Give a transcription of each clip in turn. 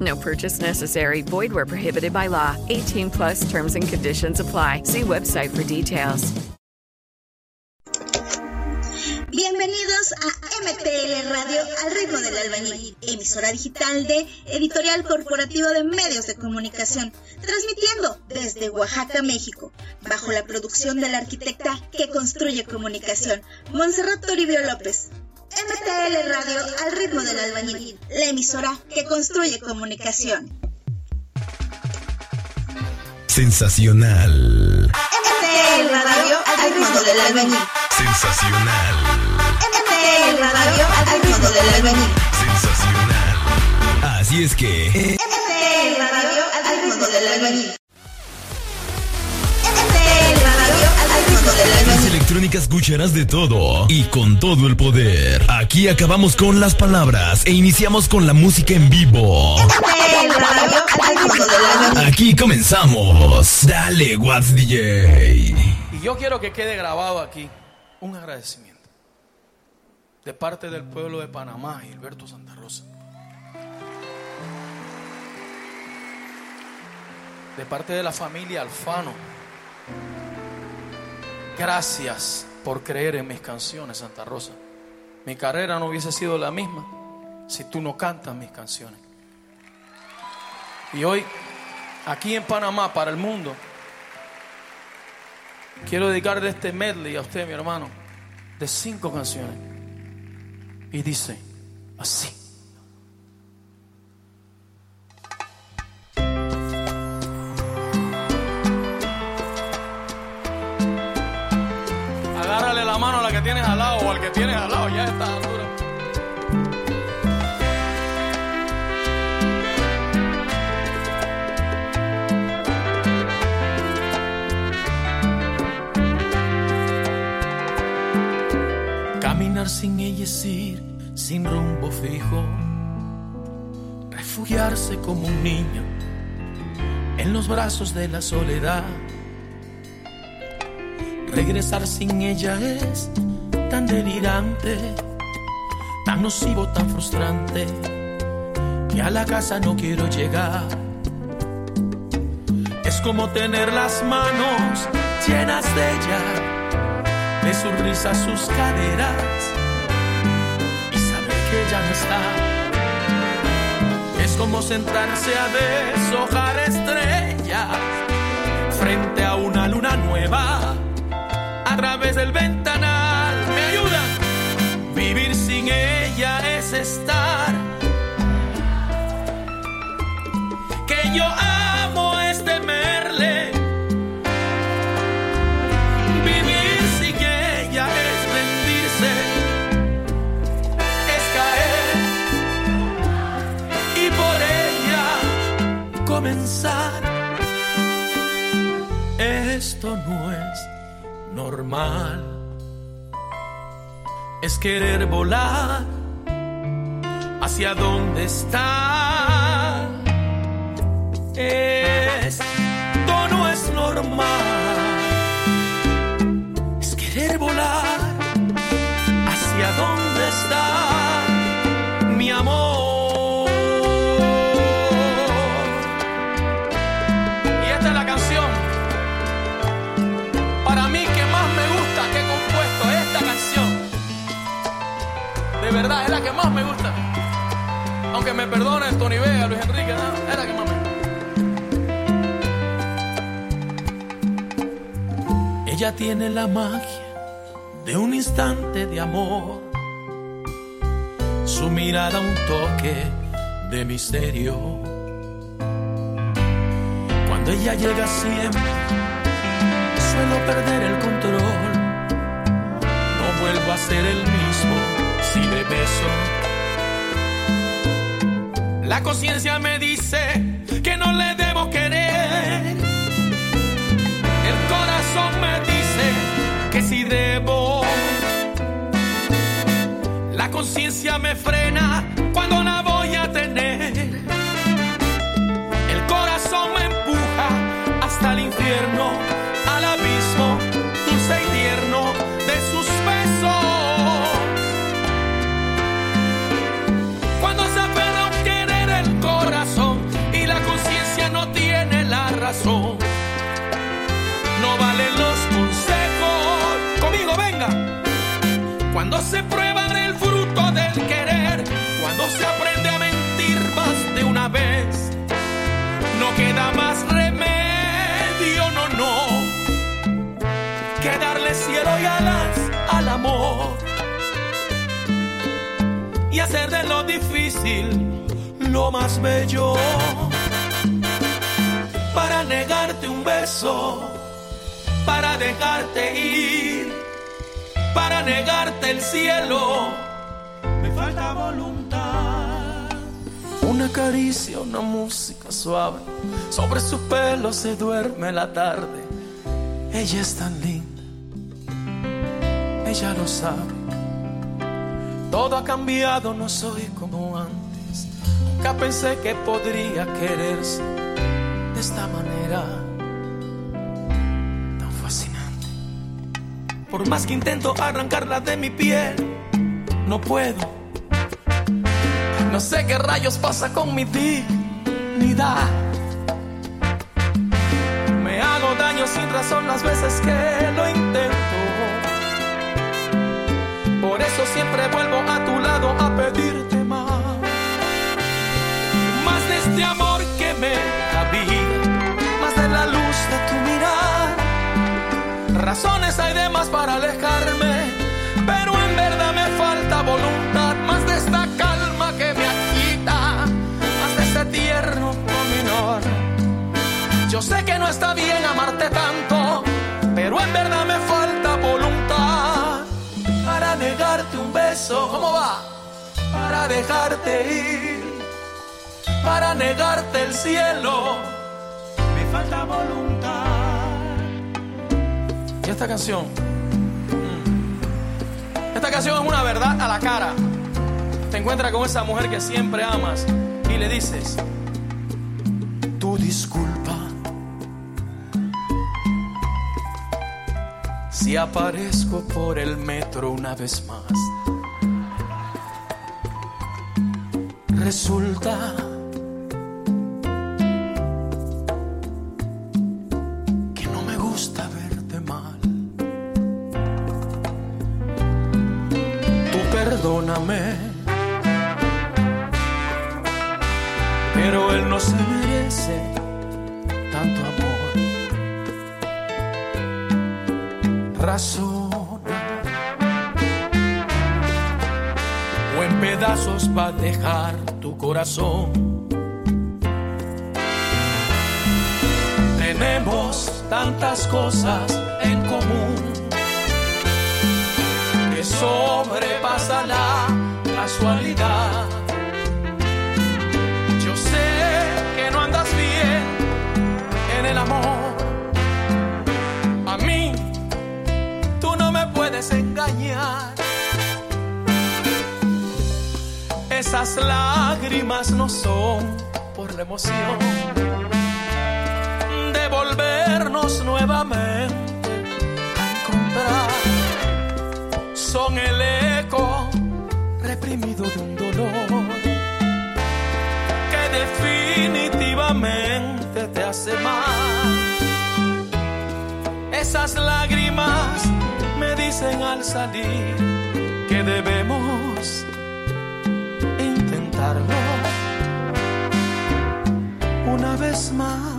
No purchase necessary. Void where prohibited by law. 18 plus terms and conditions apply. See website for details. Bienvenidos a MTL Radio al ritmo del albañil, emisora digital de Editorial Corporativo de Medios de Comunicación, transmitiendo desde Oaxaca, México, bajo la producción de la arquitecta que construye comunicación, Montserrat Toribio López. MTL Radio al ritmo del albañil, la emisora que construye comunicación. Sensacional. MTL Radio al ritmo del albañil. Sensacional. MTL Radio al ritmo del albañil. Sensacional. Así es que. MTL Radio al ritmo del albañil. Electrónicas escucharás de todo y con todo el poder. Aquí acabamos con las palabras e iniciamos con la música en vivo. Aquí comenzamos. Dale, What's DJ. Y yo quiero que quede grabado aquí un agradecimiento de parte del pueblo de Panamá, Gilberto Santa Rosa. De parte de la familia Alfano. Gracias por creer en mis canciones, Santa Rosa. Mi carrera no hubiese sido la misma si tú no cantas mis canciones. Y hoy, aquí en Panamá, para el mundo, Quiero dedicarle este medley a usted, mi hermano, de cinco canciones. Y dice así. Que tienes al lado, ya está altura. Caminar sin ella es ir sin rumbo fijo. Refugiarse como un niño en los brazos de la soledad. Regresar sin ella es tan delirante, tan nocivo, tan frustrante, que a la casa no quiero llegar. Es como tener las manos llenas de ella de su risa, sus caderas y saber que ella no está. Es como sentarse a deshojar estrellas frente a una luna nueva a través del ventanal. Sin ella es estar. Que yo amo es temerle. Vivir sin ella es rendirse, es caer y por ella comenzar. Esto no es normal, es querer volar hacia donde está. Esto no es normal Aunque me perdonen Tony Vega, Luis Enrique, la que gusta. Ella tiene la magia de un instante de amor, su mirada un toque de misterio. Cuando ella llega siempre, suelo perder el control, no vuelvo a ser el mismo si le beso. La conciencia me dice que no le debo querer. El corazón me dice que si debo. La conciencia me frena cuando se prueba del fruto del querer, cuando se aprende a mentir más de una vez, no queda más remedio, no, no, que darle cielo y alas al amor y hacer de lo difícil lo más bello. Para negarte un beso, para dejarte ir, para negarte el cielo, me falta voluntad. Una caricia, una música suave, sobre su pelo se duerme la tarde. Ella es tan linda, ella lo sabe. Todo ha cambiado, no soy como antes. Nunca pensé que podría quererse de esta manera Por más que intento arrancarla de mi piel, no puedo. No sé qué rayos pasa con mi dignidad. Me hago daño sin razón las veces que lo intento. Por eso siempre vuelvo a tu lado a pedirte más. Más de este amor que me para alejarme, pero en verdad me falta voluntad. Más de esta calma que me agita, más de este tierno dominor. Yo sé que no está bien amarte tanto, pero en verdad me falta voluntad para negarte un beso. ¿Cómo va? Para dejarte ir, para negarte el cielo. Me falta voluntad. ¿Y esta canción? Esta canción es una verdad a la cara. Te encuentras con esa mujer que siempre amas y le dices, tu disculpa. si aparezco por el metro una vez más. Resulta perdóname, pero él no se merece tanto amor. razona o en pedazos va a dejar tu corazón. Tenemos tantas cosas en común sobrepasa la casualidad. Yo sé que no andas bien en el amor. A mí tú no me puedes engañar. Esas lágrimas no son por la emoción de volvernos nuevamente Son el eco reprimido de un dolor que definitivamente te hace mal. Esas lágrimas me dicen al salir que debemos intentarlo una vez más.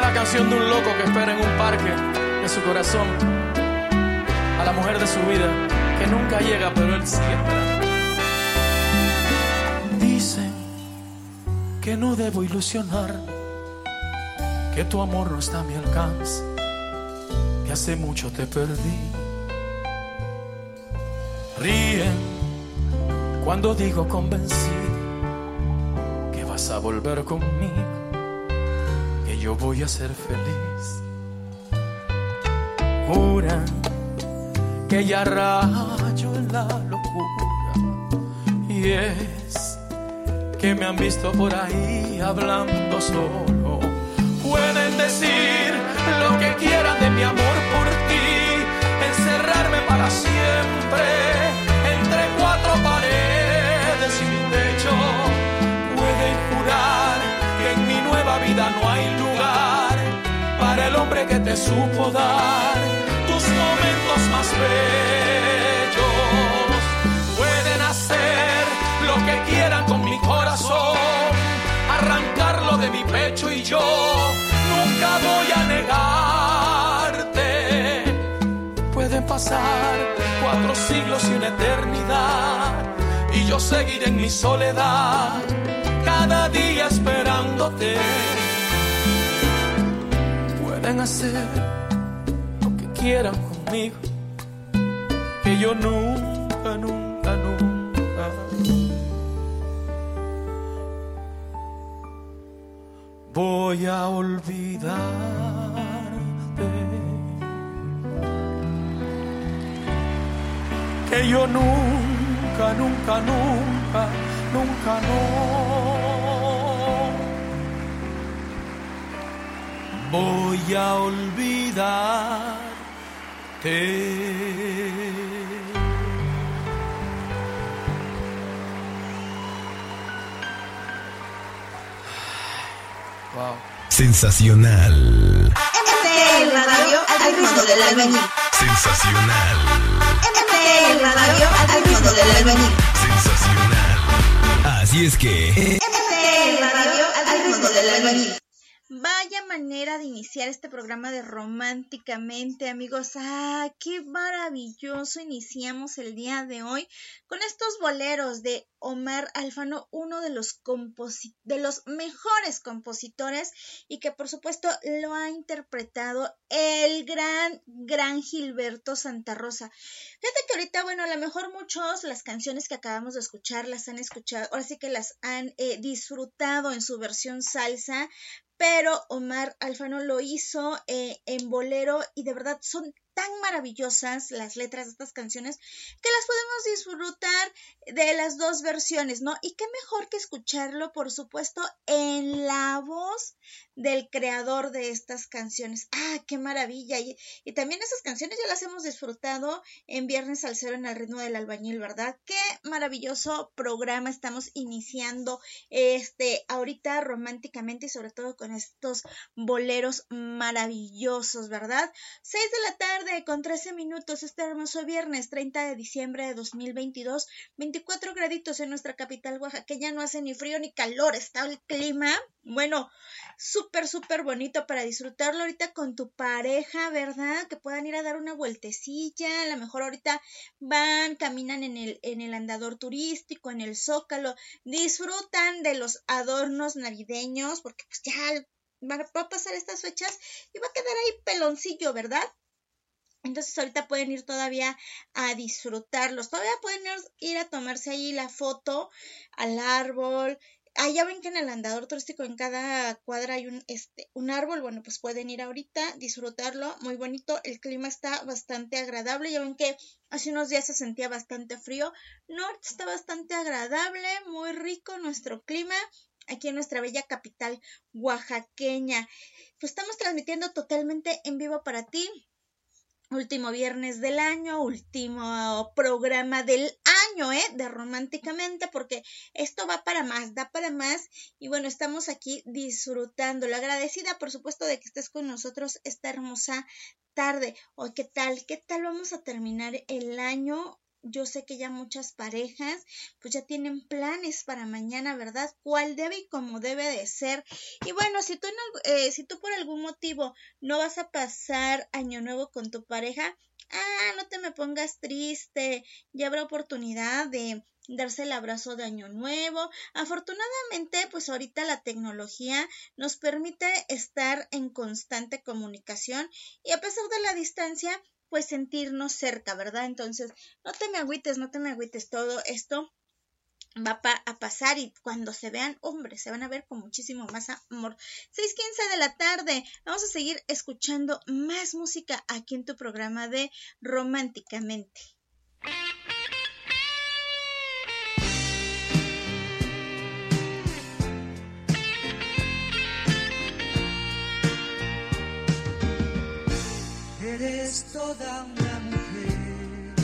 La canción de un loco que espera en un parque de su corazón a la mujer de su vida que nunca llega, pero él siempre. Dicen que no debo ilusionar, que tu amor no está a mi alcance, que hace mucho te perdí. Ríen cuando digo convencido que vas a volver conmigo yo voy a ser feliz. Juran que ya rayo en la locura y es que me han visto por ahí hablando solo. Pueden decir lo que quieran de mi amor por ti, encerrarme para siempre entre cuatro paredes un techo. Pueden jurar que en mi nueva vida no hay luz el hombre que te supo dar tus momentos más bellos. Pueden hacer lo que quieran con mi corazón, arrancarlo de mi pecho y yo nunca voy a negarte. Pueden pasar cuatro siglos y una eternidad y yo seguiré en mi soledad cada día esperándote pueden hacer lo que quieran conmigo, que yo nunca, nunca, nunca voy a olvidarte. Que yo nunca, nunca, nunca, nunca, no. Voy a olvidarte. Wow. Sensacional. MTL Radio al ritmo del albañil. Sensacional. MTL Radio al ritmo del albañil. Sensacional. Así es que. MTL Radio al ritmo del albañil. Vaya manera de iniciar este programa de románticamente, amigos. Ah, qué maravilloso iniciamos el día de hoy con estos boleros de Omar Alfano, uno de los mejores compositores y que por supuesto lo ha interpretado el gran gran Gilberto Santa Rosa. Fíjate que ahorita, bueno, a lo mejor muchos las canciones que acabamos de escuchar las han escuchado, ahora sí que las han eh, disfrutado en su versión salsa, pero Omar Alfano lo hizo eh, en bolero y de verdad son tan maravillosas las letras de estas canciones que las podemos disfrutar de las dos versiones, ¿no? Y qué mejor que escucharlo, por supuesto, en la voz del creador de estas canciones. ¡Ah, qué maravilla! Y, también esas canciones ya las hemos disfrutado en Viernes al Cero en el ritmo del albañil, ¿verdad? Qué maravilloso programa estamos iniciando este ahorita románticamente y sobre todo con estos boleros maravillosos, ¿verdad? Seis de la tarde con 13 minutos este hermoso viernes 30 de diciembre de 2022, 24 graditos en nuestra capital oaxaqueña, no hace ni frío ni calor, está el clima, bueno, súper, súper bonito para disfrutarlo ahorita con tu pareja, ¿verdad? Que puedan ir a dar una vueltecilla, a lo mejor ahorita van, caminan en el, en el andador turístico, en el zócalo, disfrutan de los adornos navideños, porque pues ya va a pasar estas fechas y va a quedar ahí peloncillo, ¿verdad? Entonces ahorita pueden ir todavía a disfrutarlos, todavía pueden ir a tomarse ahí la foto al árbol. Ah, ya ven que en el andador turístico en cada cuadra hay un, este, un árbol, bueno, pues pueden ir ahorita, disfrutarlo, muy bonito, el clima está bastante agradable, ya ven que hace unos días se sentía bastante frío, no, está bastante agradable, muy rico nuestro clima, aquí en nuestra bella capital oaxaqueña. Pues estamos transmitiendo totalmente en vivo para ti último viernes del año, último programa del año, ¿eh? De Románticamente, porque esto va para más, da para más. Y bueno, estamos aquí disfrutando. La agradecida, por supuesto, de que estés con nosotros esta hermosa tarde. O qué tal, qué tal vamos a terminar el año yo sé que ya muchas parejas pues ya tienen planes para mañana, ¿verdad? ¿Cuál debe y cómo debe de ser? Y bueno, si tú, eh, si tú por algún motivo no vas a pasar año nuevo con tu pareja, ah, no te me pongas triste, ya habrá oportunidad de darse el abrazo de año nuevo. Afortunadamente, pues ahorita la tecnología nos permite estar en constante comunicación y a pesar de la distancia, pues sentirnos cerca, ¿verdad? Entonces, no te me agüites, no te me agüites, todo esto va a pasar y cuando se vean, hombres, se van a ver con muchísimo más amor. 6.15 de la tarde, vamos a seguir escuchando más música aquí en tu programa de Románticamente. Eres toda una mujer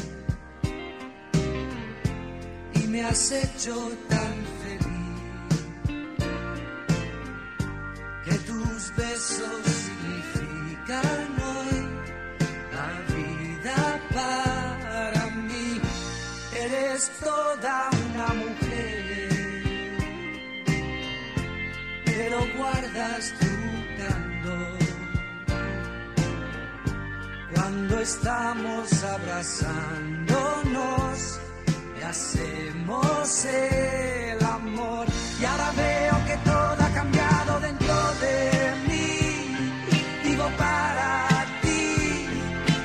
y me has hecho tan feliz que tus besos significan hoy la vida para mí. Eres toda una mujer, pero guardas tu Cuando estamos abrazándonos hacemos el amor. Y ahora veo que todo ha cambiado dentro de mí. Vivo para ti,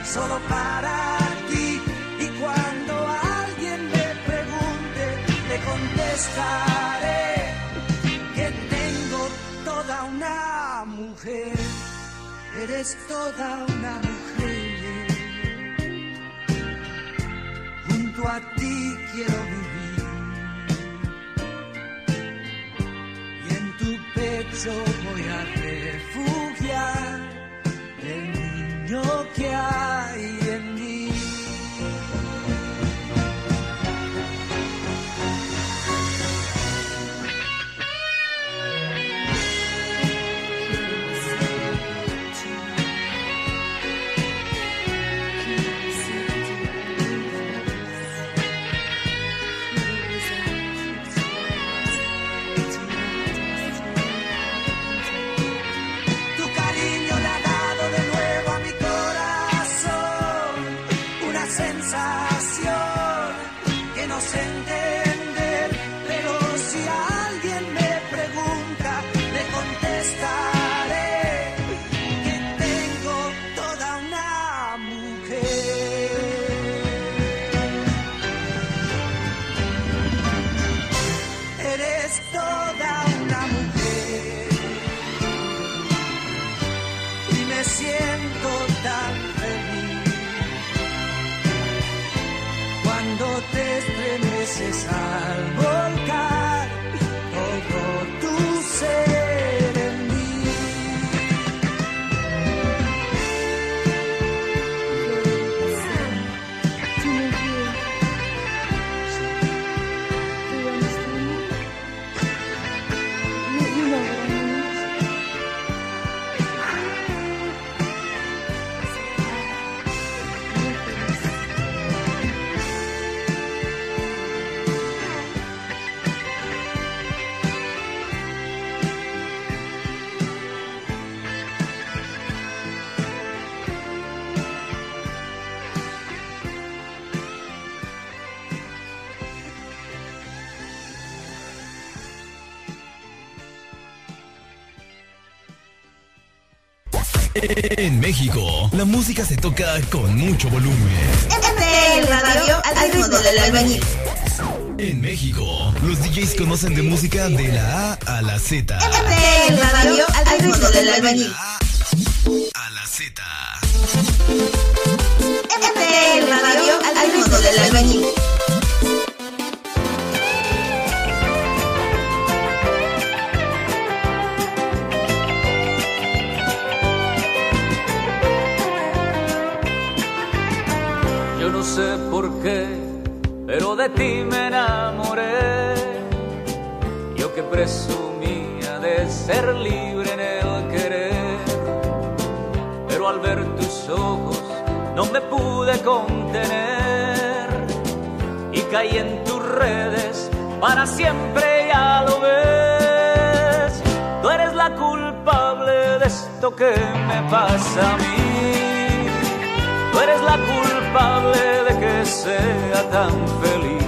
solo para ti. Y cuando alguien me pregunte, le contestaré que tengo toda una mujer. Eres toda una mujer. A ti quiero vivir. Y en tu pecho voy a refugiar el niño que hay En México, la música se toca con mucho volumen. el radio al ritmo del albañil. En México, los DJs conocen de música de la A a la Z. el radio al ritmo del albañil. A la Z. el radio al ritmo del albañil. Pero de ti me enamoré. Yo que presumía de ser libre en el querer, pero al ver tus ojos no me pude contener ahí en tus redes, para siempre ya lo ves. Tú eres la culpable de esto que me pasa a mí. Tú eres la culpable de sea tan feliz.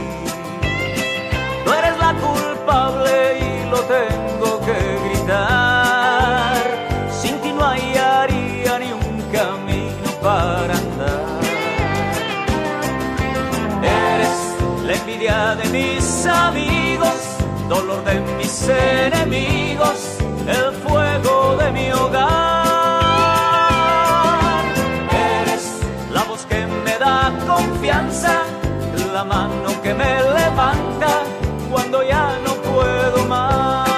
Tú eres la culpable y lo tengo que gritar. Sin ti no hallaría ni un camino para andar. Eres la envidia de mis amigos, dolor de mis enemigos, el fuego de mi hogar. La mano que me levanta cuando ya no puedo más.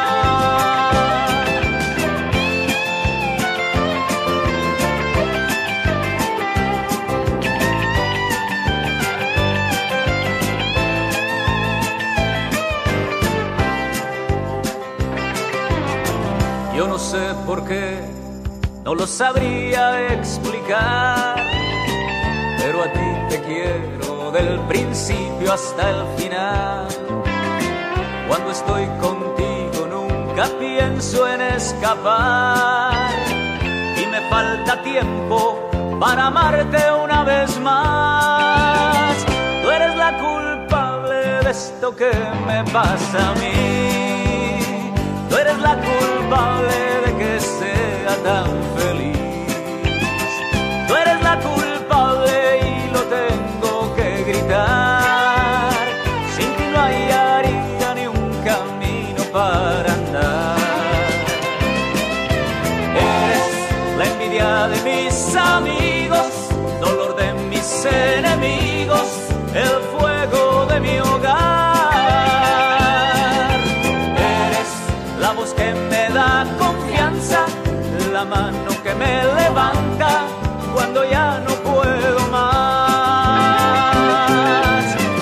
Yo no sé por qué, no lo sabría explicar, pero a ti te quiero del principio hasta el final. Cuando estoy contigo nunca pienso en escapar y me falta tiempo para amarte una vez más. Tú eres la culpable de esto que me pasa a mí. Tú eres la culpable de que sea tan feliz. Tú eres la culpable enemigos, el fuego de mi hogar. Eres la voz que me da confianza, la mano que me levanta cuando ya no puedo más.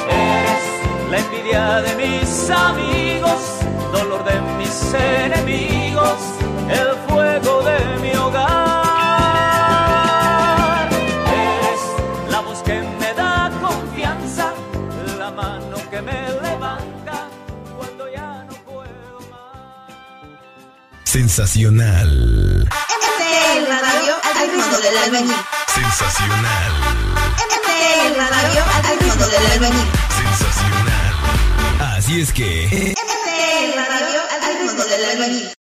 Eres la envidia de mis amigos, dolor de mis enemigos, Sensacional. MTL Radio al ritmo del albañil. Sensacional. MTL Radio al ritmo del albañil. Sensacional. Así es que. MTL Radio al ritmo del albañil.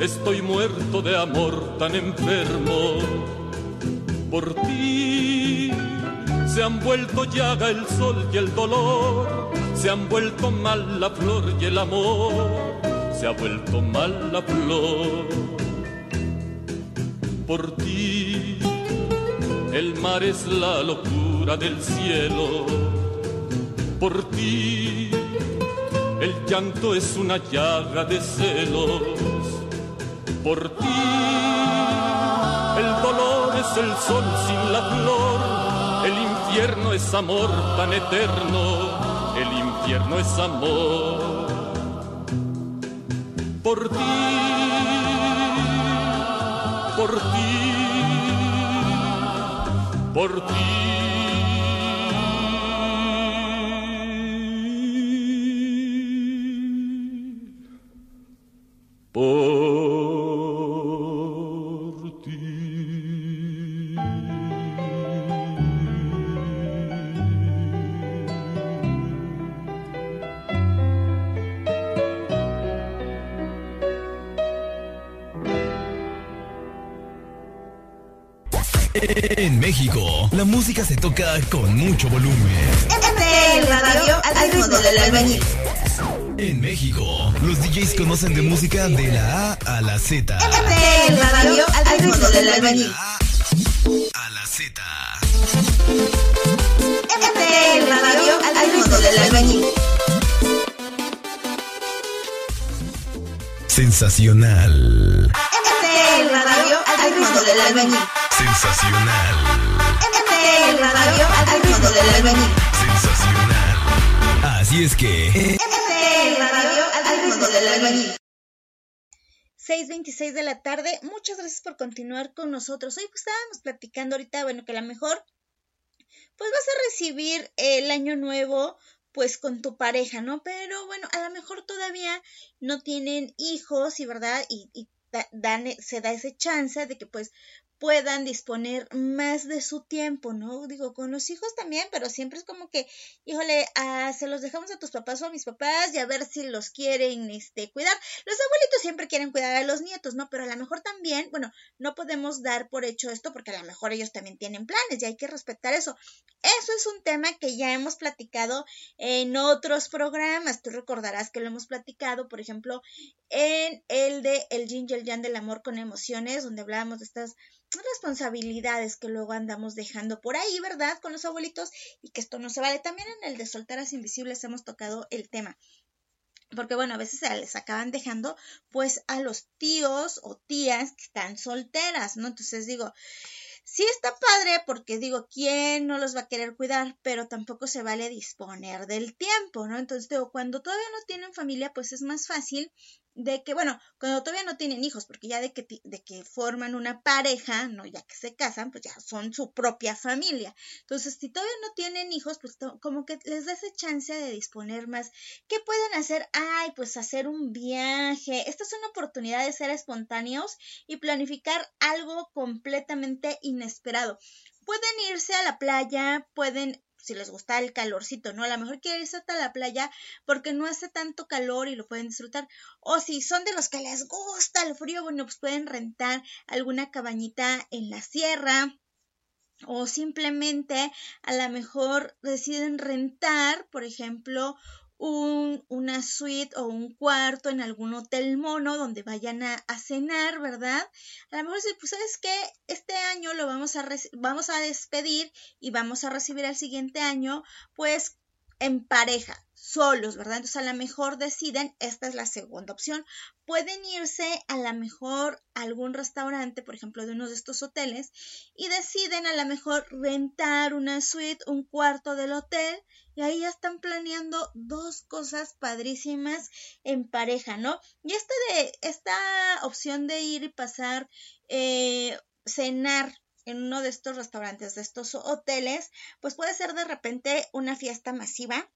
Estoy muerto de amor tan enfermo. Por ti se han vuelto llaga el sol y el dolor. Se han vuelto mal la flor y el amor. Se ha vuelto mal la flor. Por ti el mar es la locura del cielo. Por ti el llanto es una llaga de celos. Por ti, el dolor es el sol sin la flor. El infierno es amor tan eterno. El infierno es amor. por ti, por ti, por ti. En México, la música se toca con mucho volumen. MTL Radio al ritmo del albañil. En México, los DJs conocen de música de la A a la Z. MTL Radio al ritmo del albañil. A la Z. MTL Radio al ritmo del albañil. Sensacional. MTL Radio al ritmo del albañil. Sensacional. MTL Radio al ritmo del albañil. Sensacional. Así es que. MTL Radio al ritmo del albañil. 6.26 de la tarde. Muchas gracias por continuar con nosotros. Hoy pues estábamos platicando ahorita, bueno, que a lo mejor pues vas a recibir el año nuevo pues con tu pareja, ¿no? Pero bueno, a lo mejor todavía no tienen hijos y verdad y, y da- dan, se da ese chance de que pues puedan disponer más de su tiempo, ¿no? Digo, con los hijos también, pero siempre es como que, híjole, ah, se los dejamos a tus papás o a mis papás y a ver si los quieren este, cuidar. Los abuelitos siempre quieren cuidar a los nietos, ¿no? Pero a lo mejor también, bueno, no podemos dar por hecho esto porque a lo mejor ellos también tienen planes y hay que respetar eso. Eso es un tema que ya hemos platicado en otros programas. Tú recordarás que lo hemos platicado, por ejemplo, en el de El Yin y del amor con emociones, donde hablábamos de estas responsabilidades que luego andamos dejando por ahí, ¿verdad? Con los abuelitos y que esto no se vale. También en el de solteras invisibles hemos tocado el tema. Porque bueno, a veces se les acaban dejando pues a los tíos o tías que están solteras, ¿no? Entonces digo, sí está padre porque digo, ¿quién no los va a querer cuidar? Pero tampoco se vale disponer del tiempo, ¿no? Entonces digo, cuando todavía no tienen familia, pues es más fácil de que, bueno, cuando todavía no tienen hijos, porque ya de que, de que forman una pareja, ¿no? Ya que se casan, pues ya son su propia familia. Entonces, si todavía no tienen hijos, pues como que les da esa chance de disponer más. ¿Qué pueden hacer? Ay, pues hacer un viaje. Esta es una oportunidad de ser espontáneos y planificar algo completamente inesperado. Pueden irse a la playa, pueden si les gusta el calorcito, ¿no? A lo mejor quieren irse hasta la playa porque no hace tanto calor y lo pueden disfrutar. O si son de los que les gusta el frío, bueno, pues pueden rentar alguna cabañita en la sierra. O simplemente a lo mejor deciden rentar, por ejemplo, un, una suite o un cuarto en algún hotel mono donde vayan a, cenar, ¿verdad? A lo mejor si, pues, ¿sabes qué? Este año lo vamos a, vamos a despedir y vamos a recibir al siguiente año, pues en pareja, solos, ¿verdad? Entonces a lo mejor deciden, esta es la segunda opción, pueden irse a lo mejor a algún restaurante, por ejemplo, de uno de estos hoteles, y deciden a lo mejor rentar una suite, un cuarto del hotel, y ahí ya están planeando dos cosas padrísimas en pareja, ¿no? Y esta de, esta opción de ir y pasar, eh, cenar en uno de estos restaurantes, de estos hoteles, pues puede ser de repente una fiesta masiva,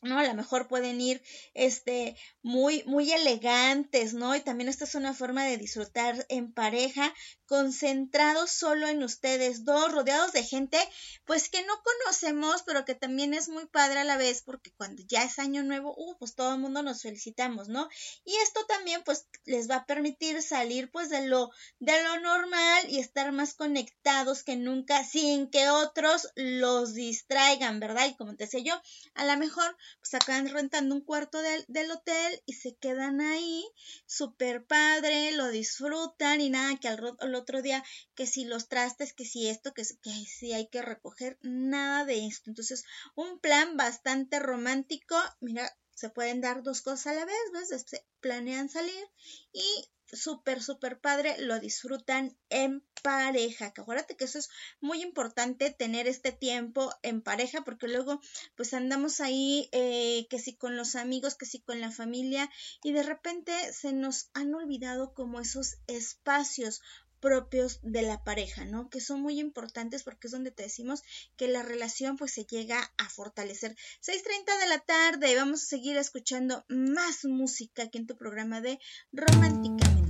¿no? A lo mejor pueden ir, este, muy, muy elegantes, ¿no? Y también esta es una forma de disfrutar en pareja, concentrados solo en ustedes dos, rodeados de gente, pues que no conocemos, pero que también es muy padre a la vez, porque cuando ya es año nuevo, uh, pues todo el mundo nos felicitamos, ¿no? Y esto también, pues, les va a permitir salir, pues, de lo, de lo normal y estar más conectados que nunca, sin que otros los distraigan, ¿verdad? Y como te decía yo, a lo mejor pues acaban rentando un cuarto del, del hotel y se quedan ahí, súper padre, lo disfrutan y nada, que al, al otro día, que si los trastes, que si esto, que, que si hay que recoger, nada de esto. Entonces, un plan bastante romántico, mira, se pueden dar dos cosas a la vez, ¿ves? Planean salir y súper, súper padre, lo disfrutan en pareja. Que acuérdate que eso es muy importante, tener este tiempo en pareja, porque luego pues andamos ahí, eh, que si con los amigos, que si con la familia, y de repente se nos han olvidado como esos espacios propios de la pareja, ¿no? Que son muy importantes porque es donde te decimos que la relación pues se llega a fortalecer. 6.30 de la tarde, vamos a seguir escuchando más música aquí en tu programa de Románticamente.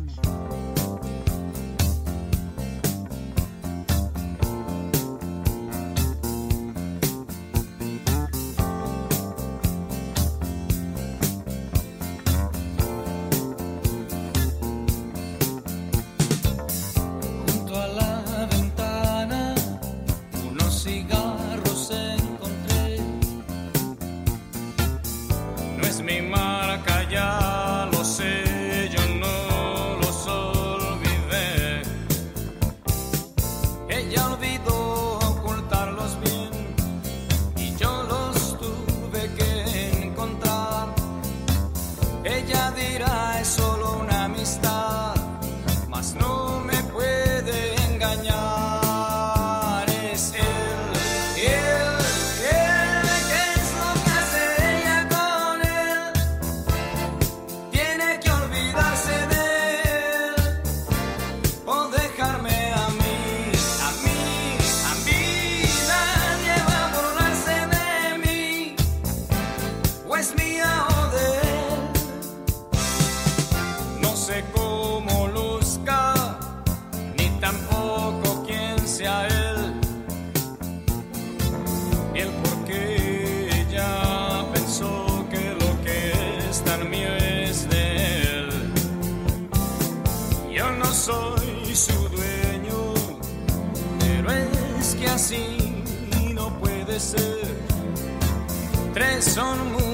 this. Tres son muy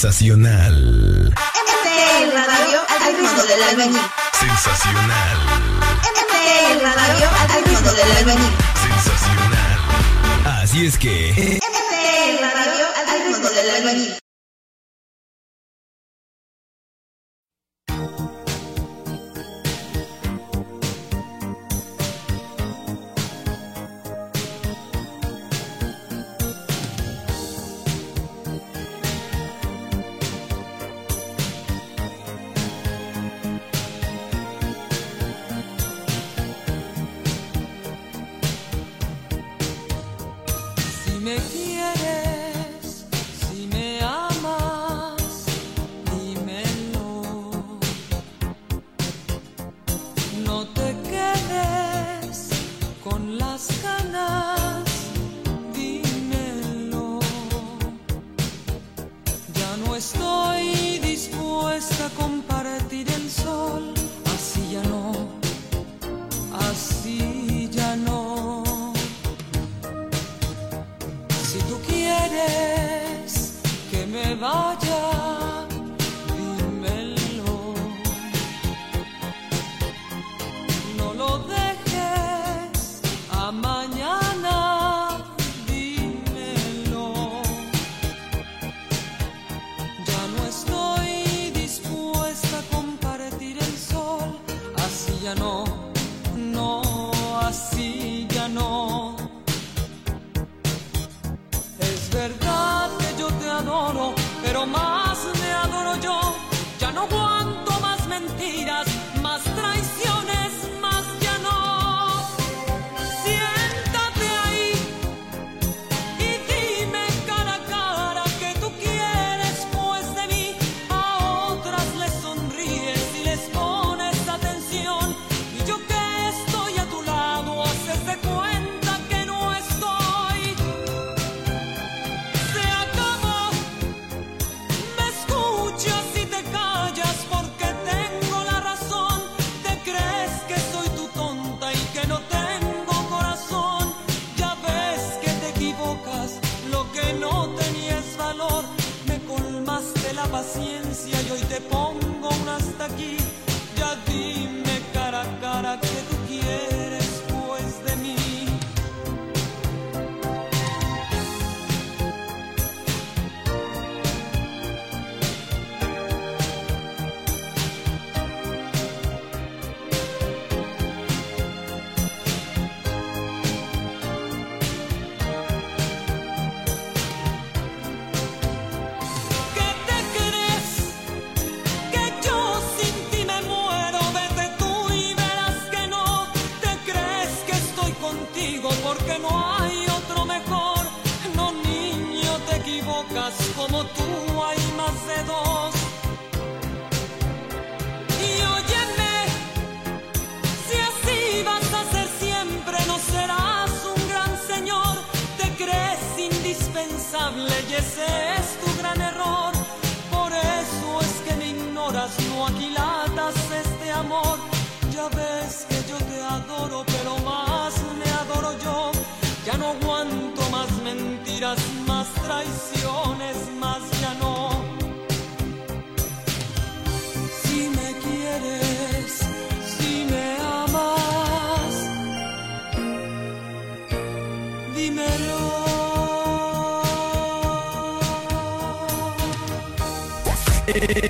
Sensacional. MTL Radio al ritmo del albañil. Sensacional. MTL Radio al ritmo del albañil. Sensacional. Así es que. MTL Radio al ritmo del albañil. Y hoy te pongo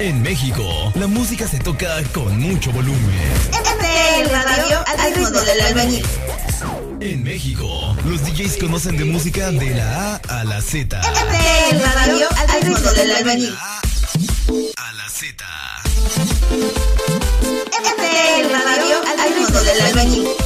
En México, la música se toca con mucho volumen. MTL Radio al ritmo del albañil. En México, los DJs conocen de música de la A a la Z. MTL Radio al ritmo del albañil. A la Z. MTL Radio al ritmo del albañil.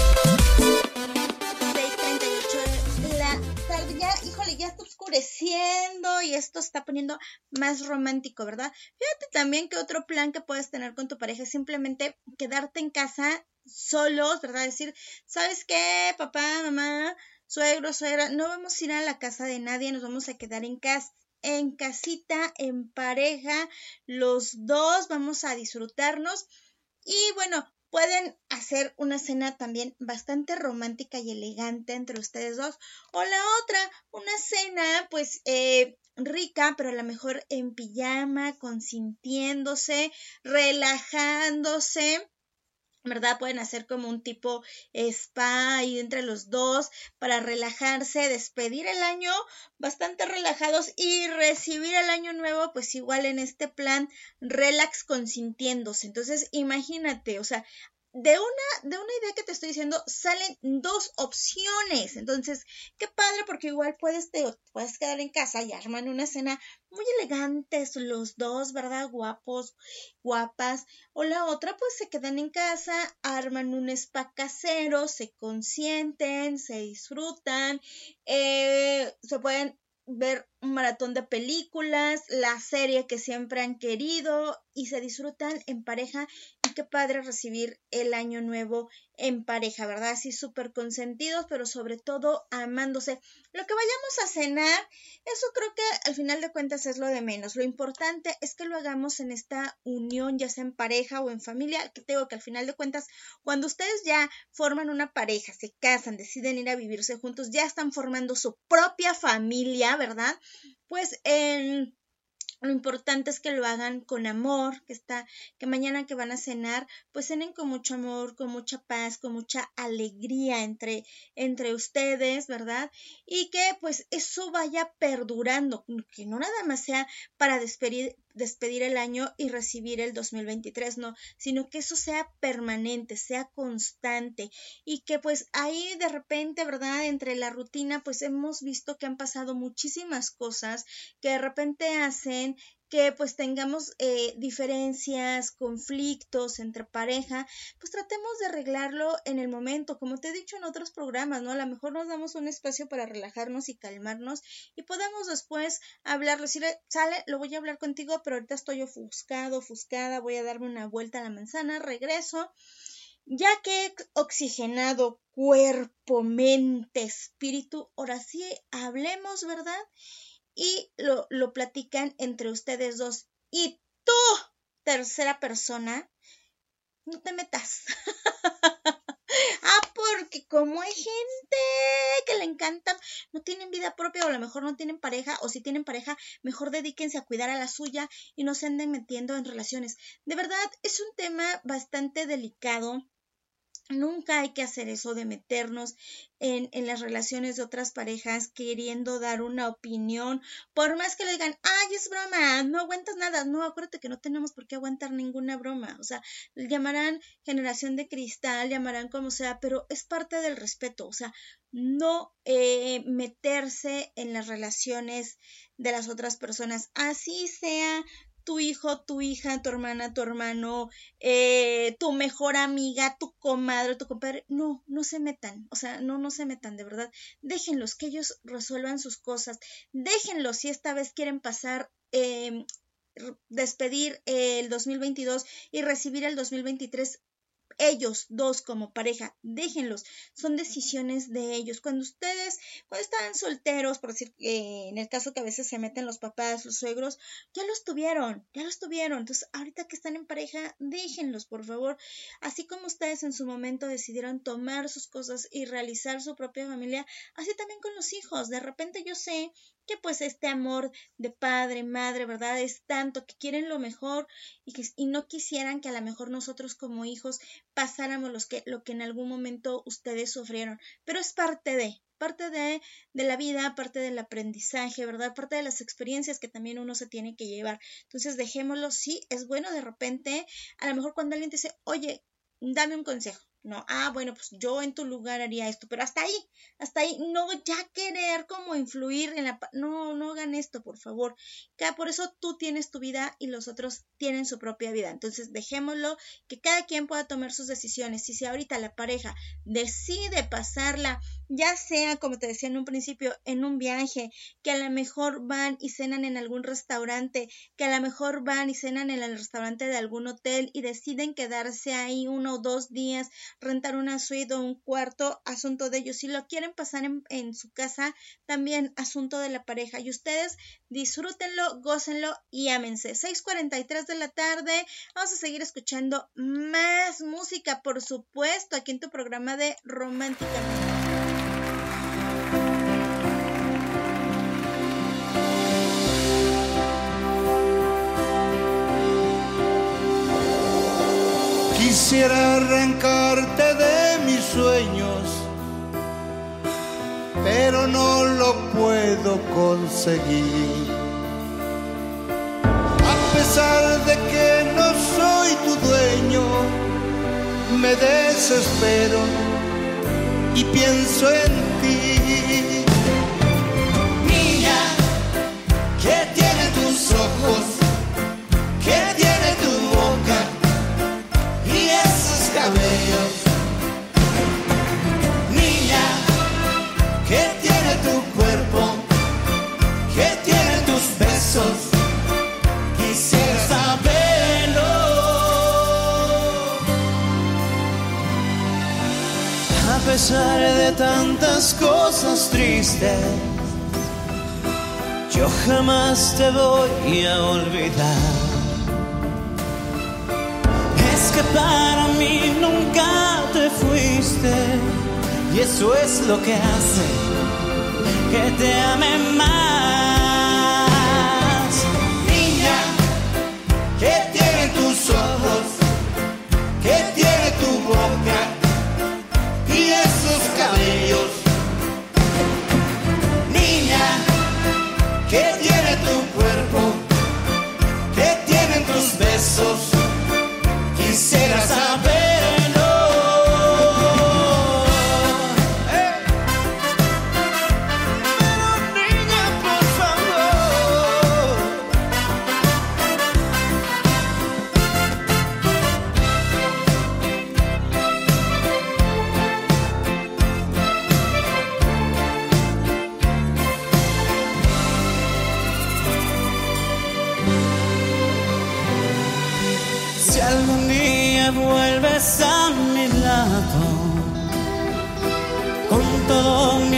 Esto está poniendo más romántico, ¿verdad? Fíjate también que otro plan que puedes tener con tu pareja es simplemente quedarte en casa solos, ¿verdad? Decir, ¿sabes qué, papá, mamá, suegro, suegra? No vamos a ir a la casa de nadie, nos vamos a quedar en casa en casita, en pareja, los dos vamos a disfrutarnos y bueno, pueden hacer una cena también bastante romántica y elegante entre ustedes dos. O la otra, una cena pues eh, rica, pero a lo mejor en pijama, consintiéndose, relajándose. ¿verdad? Pueden hacer como un tipo spa ahí entre los dos para relajarse, despedir el año bastante relajados y recibir el año nuevo pues igual en este plan relax consintiéndose. Entonces imagínate, o sea, de una, de una idea que te estoy diciendo salen dos opciones. Entonces, qué padre porque igual puedes, te, puedes quedar en casa y arman una cena muy elegantes los dos, ¿verdad? Guapos, guapas. O la otra, pues se quedan en casa, arman un spa casero, se consienten, se disfrutan, eh, se pueden ver un maratón de películas, la serie que siempre han querido y se disfrutan en pareja y qué padre recibir el año nuevo en pareja, ¿verdad? Así súper consentidos, pero sobre todo amándose. Lo que vayamos a cenar, eso creo que al final de cuentas es lo de menos. Lo importante es que lo hagamos en esta unión, ya sea en pareja o en familia, que tengo que al final de cuentas, cuando ustedes ya forman una pareja, se casan, deciden ir a vivirse juntos, ya están formando su propia familia, ¿verdad? Pues en lo importante es que lo hagan con amor, que está, que mañana que van a cenar, pues cenen con mucho amor, con mucha paz, con mucha alegría entre, entre ustedes, ¿verdad? Y que pues eso vaya perdurando, que no nada más sea para despedir, despedir el año y recibir el 2023, no, sino que eso sea permanente, sea constante y que pues ahí de repente, ¿verdad? Entre la rutina, pues hemos visto que han pasado muchísimas cosas que de repente hacen que pues tengamos eh, diferencias, conflictos entre pareja, pues tratemos de arreglarlo en el momento, como te he dicho en otros programas, ¿no? A lo mejor nos damos un espacio para relajarnos y calmarnos y podemos después hablarlo, si sale, lo voy a hablar contigo, pero ahorita estoy ofuscado, ofuscada, voy a darme una vuelta a la manzana, regreso. Ya que he oxigenado cuerpo, mente, espíritu, ahora sí hablemos, ¿verdad? Y lo, lo platican entre ustedes dos. Y tú, tercera persona, no te metas. ah, porque como hay gente que le encanta, no tienen vida propia o a lo mejor no tienen pareja o si tienen pareja, mejor dedíquense a cuidar a la suya y no se anden metiendo en relaciones. De verdad, es un tema bastante delicado Nunca hay que hacer eso de meternos en, en, las relaciones de otras parejas queriendo dar una opinión, por más que le digan, ay, es broma, no aguantas nada, no, acuérdate que no tenemos por qué aguantar ninguna broma, o sea, llamarán generación de cristal, llamarán como sea, pero es parte del respeto, o sea, no eh, meterse en las relaciones de las otras personas, así sea tu hijo, tu hija, tu hermana, tu hermano, eh, tu mejor amiga, tu comadre, tu compadre, no, no se metan, o sea, no, no se metan, de verdad, déjenlos, que ellos resuelvan sus cosas, déjenlos si esta vez quieren pasar eh, despedir el 2022 y recibir el 2023 ellos dos como pareja, déjenlos, son decisiones de ellos. Cuando ustedes, cuando estaban solteros, por decir, eh, en el caso que a veces se meten los papás, los suegros, ya los tuvieron, ya los tuvieron. Entonces, ahorita que están en pareja, déjenlos, por favor. Así como ustedes en su momento decidieron tomar sus cosas y realizar su propia familia, así también con los hijos. De repente yo sé que pues este amor de padre, madre, ¿verdad? Es tanto que quieren lo mejor y, que, no quisieran que a lo mejor nosotros como hijos pasáramos los que, lo que en algún momento ustedes sufrieron. Pero es parte de, parte de, de la vida, parte del aprendizaje, ¿verdad? Parte de las experiencias que también uno se tiene que llevar. Entonces dejémoslo, sí, es bueno de repente, a lo mejor cuando alguien te dice, oye, dame un consejo no, ah, bueno, pues yo en tu lugar haría esto, pero hasta ahí, hasta ahí, no ya querer como influir en la... No, no hagan esto, por favor. Que por eso tú tienes tu vida y los otros tienen su propia vida. Entonces, dejémoslo, que cada quien pueda tomar sus decisiones. Y si ahorita la pareja decide pasarla, ya sea, como te decía en un principio, en un viaje, que a lo mejor van y cenan en algún restaurante, que a lo mejor van y cenan en el restaurante de algún hotel y deciden quedarse ahí uno o dos días rentar una suite o un cuarto, asunto de ellos. Si lo quieren pasar en, su casa, también asunto de la pareja. Y ustedes disfrútenlo, gócenlo y ámense. 6:43 de la tarde, vamos a seguir escuchando más música, por supuesto, aquí en tu programa de Romántica. Quisiera arrancarte de mis sueños, pero no lo puedo conseguir. A pesar de que no soy tu dueño, me desespero y pienso en ti. Niña, ¿qué tienen tus ojos? Besos? Quisiera saberlo. A pesar de tantas cosas tristes, yo jamás te voy a olvidar que para mí nunca te fuiste y eso es lo que hace que te ame más. so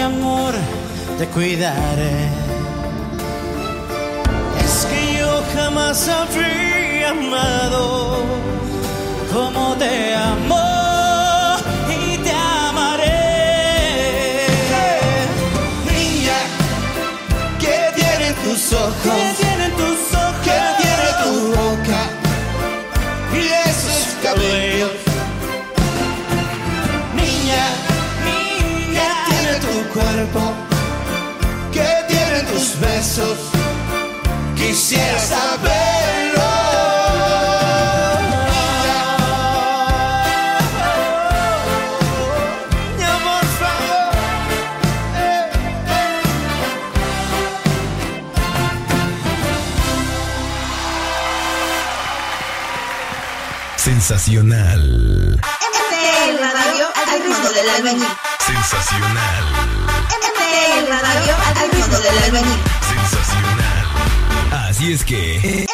amor te cuidaré. Es que yo jamás habría amado como te amo besos? Quisiera saberlo. Sensacional. MTL Radio al ritmo del albañil. Sensacional. MTL Radio al ritmo del albañil. Así es que.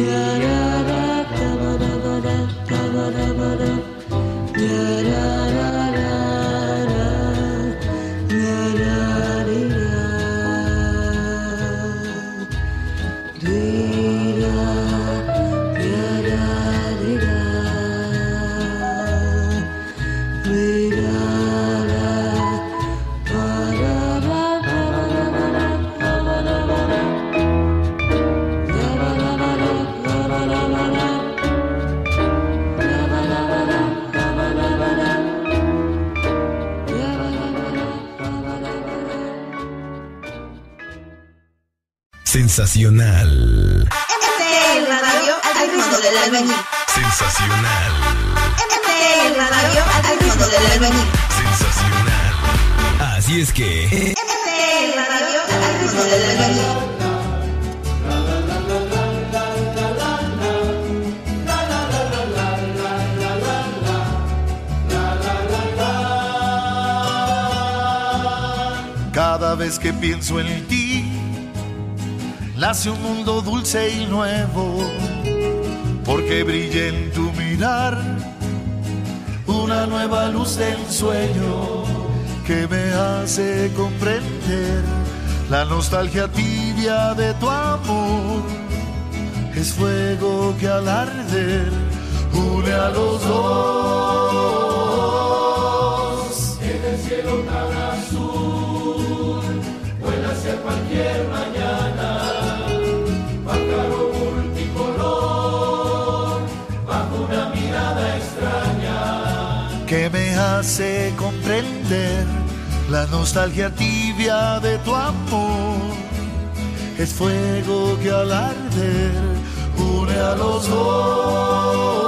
MTL en ti, nace un mundo dulce y nuevo, porque brilla en tu mirar una nueva luz del sueño que me hace comprender la nostalgia tibia de tu amor. Es fuego que al arder une a los dos. Hace comprender la nostalgia tibia de tu amor. Es fuego que al arder une a los dos.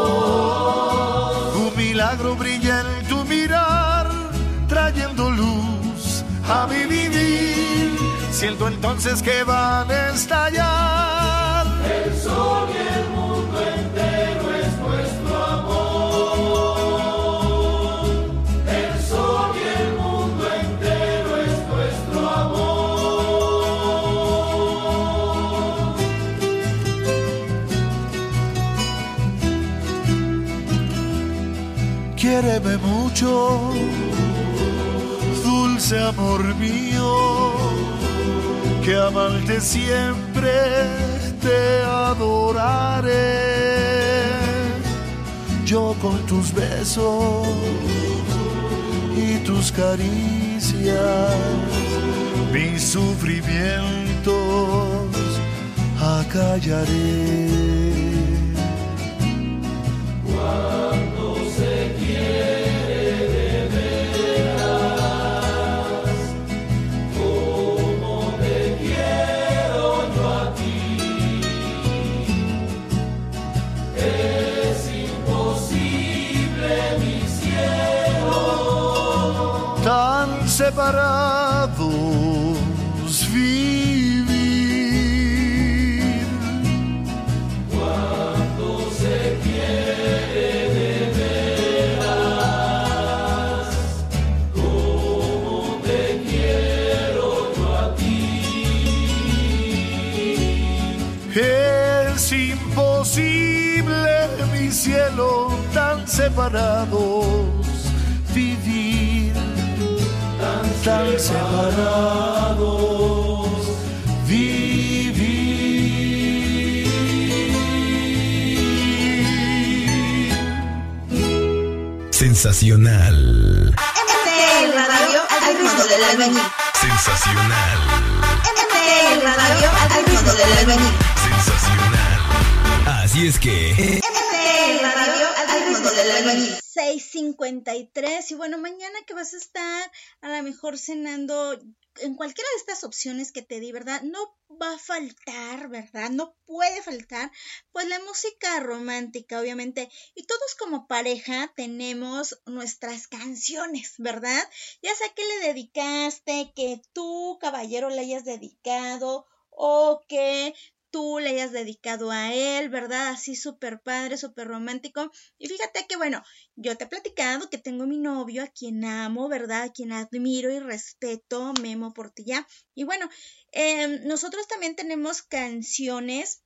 Un milagro brilla en tu mirar, trayendo luz a mi vivir. Siento entonces que van a estallar dulce amor mío, que amarte siempre te adoraré. Yo con tus besos y tus caricias, mis sufrimientos acallaré. separar. Separados vivir. Sensacional. MTL Radio al ritmo del albañil. Sensacional. MTL Radio al ritmo del albañil. Sensacional. Así es que. MTL Radio del albañil. 6.53 y bueno, mañana que vas a estar a lo mejor cenando en cualquiera de estas opciones que te di, ¿verdad? No va a faltar, ¿verdad? No puede faltar, pues la música romántica, obviamente. Y todos como pareja tenemos nuestras canciones, ¿verdad? Ya sea que le dedicaste, que tú, caballero, le hayas dedicado o que tú le hayas dedicado a él, ¿verdad? Así súper padre, súper romántico. Y fíjate que, bueno, yo te he platicado que tengo mi novio a quien amo, ¿verdad? A quien admiro y respeto, Memo Portilla. Y bueno, eh, nosotros también tenemos canciones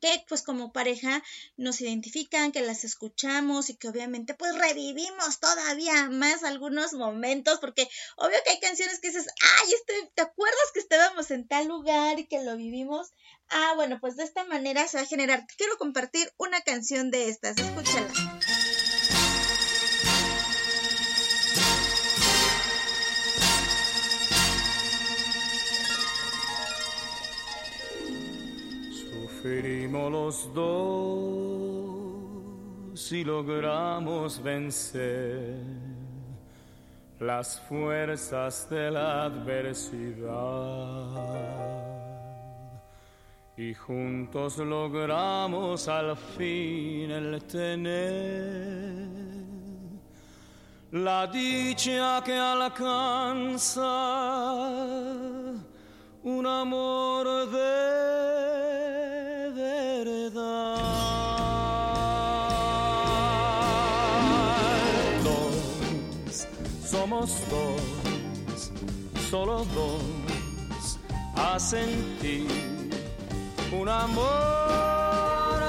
que pues como pareja nos identifican, que las escuchamos y que obviamente pues revivimos todavía más algunos momentos porque obvio que hay canciones que dices, ay, este, ¿te acuerdas que estábamos en tal lugar y que lo vivimos? Ah, bueno, pues de esta manera se va a generar. Quiero compartir una canción de estas, escúchala. Sufrimos los dos y logramos vencer las fuerzas de la adversidad. Y juntos logramos al fin el tener la dicha que alcanza un amor de somos dos, solo dos, a sentir un amor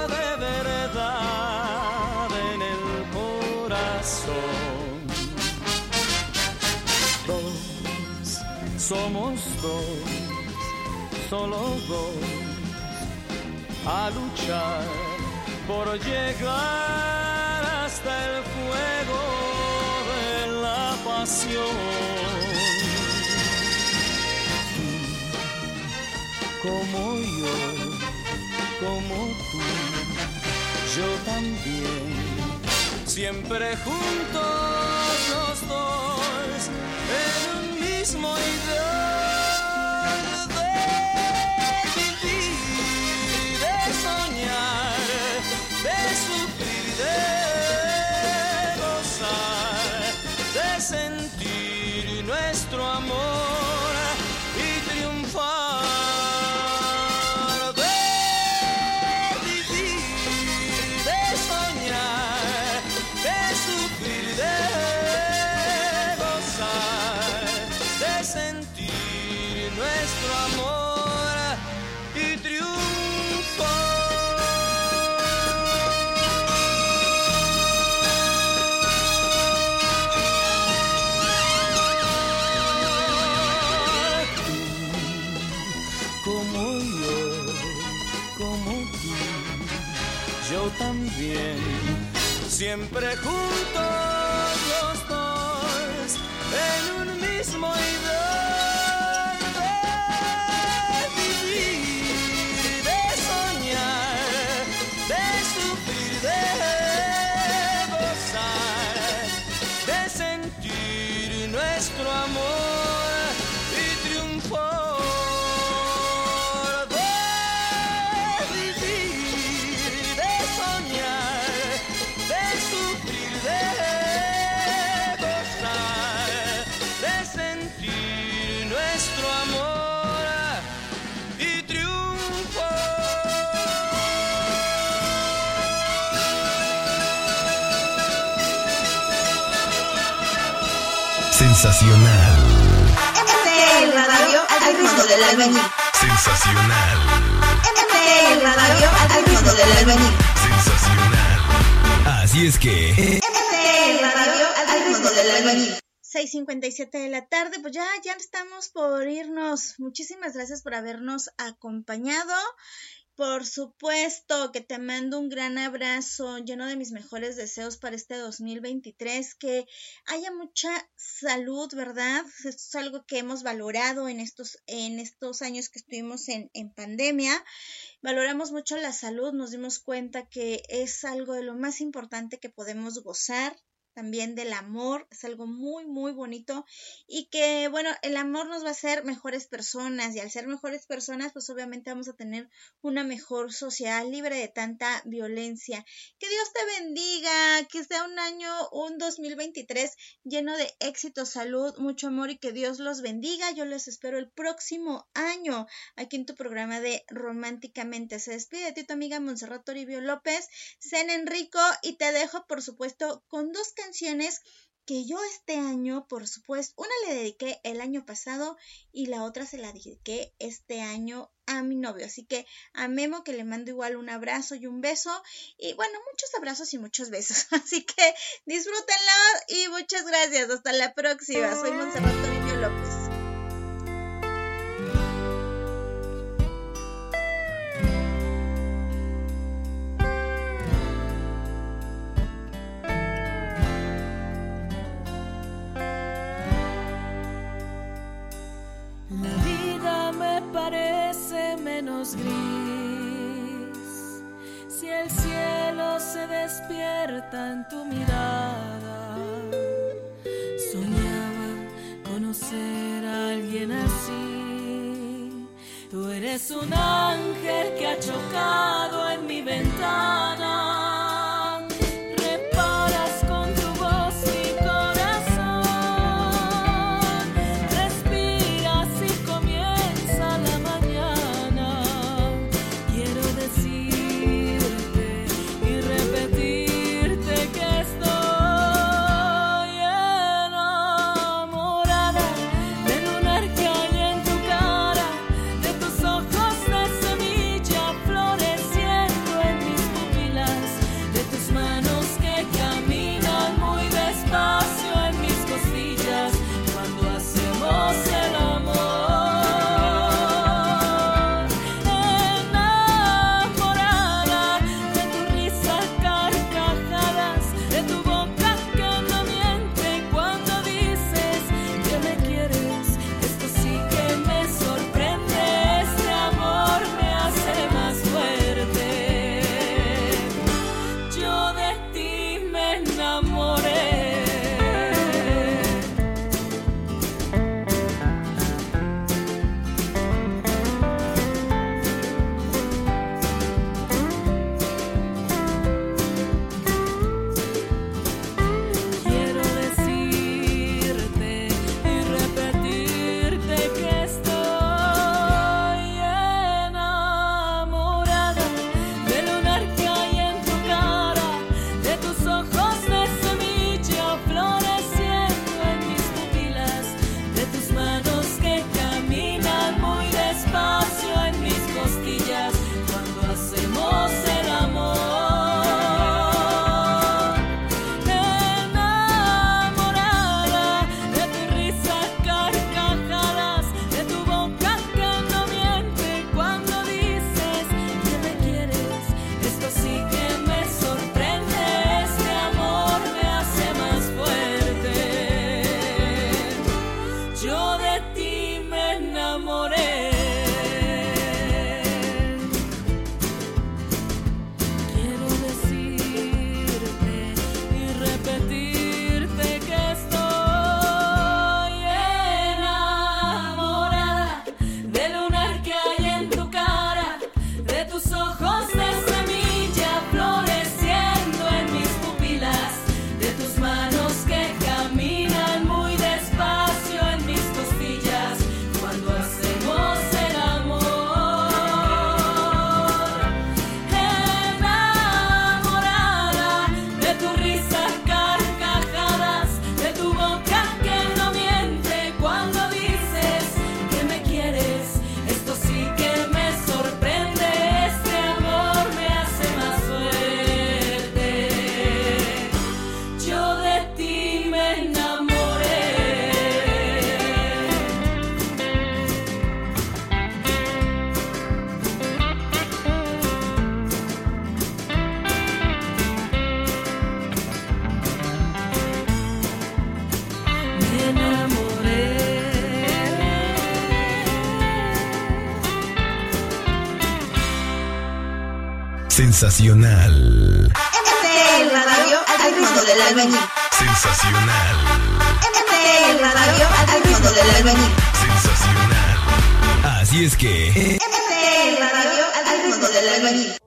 de verdad en el corazón. Dos, somos dos, solo dos, a luchar por llegar hasta el Como yo, como tú, yo también. Siempre juntos los dos en un mismo ideal siempre juntos Sensacional. MTL Radio al ritmo del albañil. Sensacional. MTL Radio al ritmo del albañil. Sensacional. Así es que. MTL Radio al ritmo del albañil. 6.57 de la tarde, pues ya, ya estamos por irnos. Muchísimas gracias por habernos acompañado. Por supuesto que te mando un gran abrazo lleno de mis mejores deseos para este 2023, que haya mucha salud, ¿verdad? Es algo que hemos valorado en estos, en estos años que estuvimos en, en pandemia. Valoramos mucho la salud, nos dimos cuenta que es algo de lo más importante que podemos gozar, también del amor, es algo muy, muy bonito y que, bueno, el amor nos va a hacer mejores personas y al ser mejores personas, pues obviamente vamos a tener una mejor sociedad libre de tanta violencia. Que Dios te bendiga, que sea un año, un 2023 lleno de éxito, salud, mucho amor y que Dios los bendiga. Yo les espero el próximo año aquí en tu programa de Románticamente. Se despide de ti tu amiga Monserrat Toribio López, Zen Enrico y te dejo, por supuesto, con dos canciones que yo este año, por supuesto, una le dediqué el año pasado y la otra se la dediqué este año a mi novio. Así que a Memo que le mando igual un abrazo y un beso. Y bueno, muchos abrazos y muchos besos. Así que disfrútenlo y muchas gracias. Hasta la próxima. Soy Monserrat Toribio López. Gris si el cielo se despierta en tu mirada. Soñaba conocer a alguien así. Tú eres un ángel que ha chocado en mi ventana. Sensacional. MTL Radio al ritmo del albañil. Sensacional. MTL Radio al ritmo del albañil. Sensacional. Así es que... MTL Radio al ritmo del albañil.